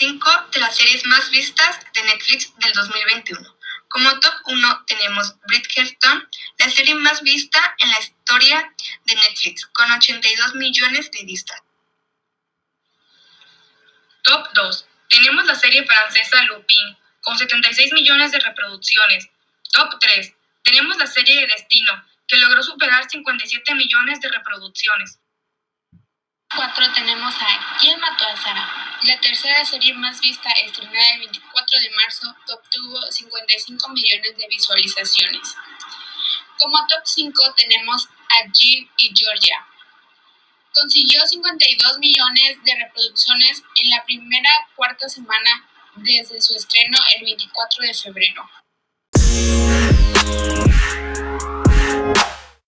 presentar el top 5 de las series más vistas de Netflix del 2021. Como top 1 tenemos Bridgerton, la serie más vista en la historia de Netflix, con 82 millones de vistas. Top 2. Tenemos la serie francesa Lupin, con 76 millones de reproducciones. Top 3. Tenemos la serie de Destino, que logró superar 57 millones de reproducciones. 4 tenemos a ¿Quién mató a Sara? La tercera serie más vista, estrenada el 24 de marzo, obtuvo 55 millones de visualizaciones. Como top 5 tenemos a Jill y Georgia. Consiguió 52 millones de reproducciones en la primera cuarta semana desde su estreno el 24 de febrero.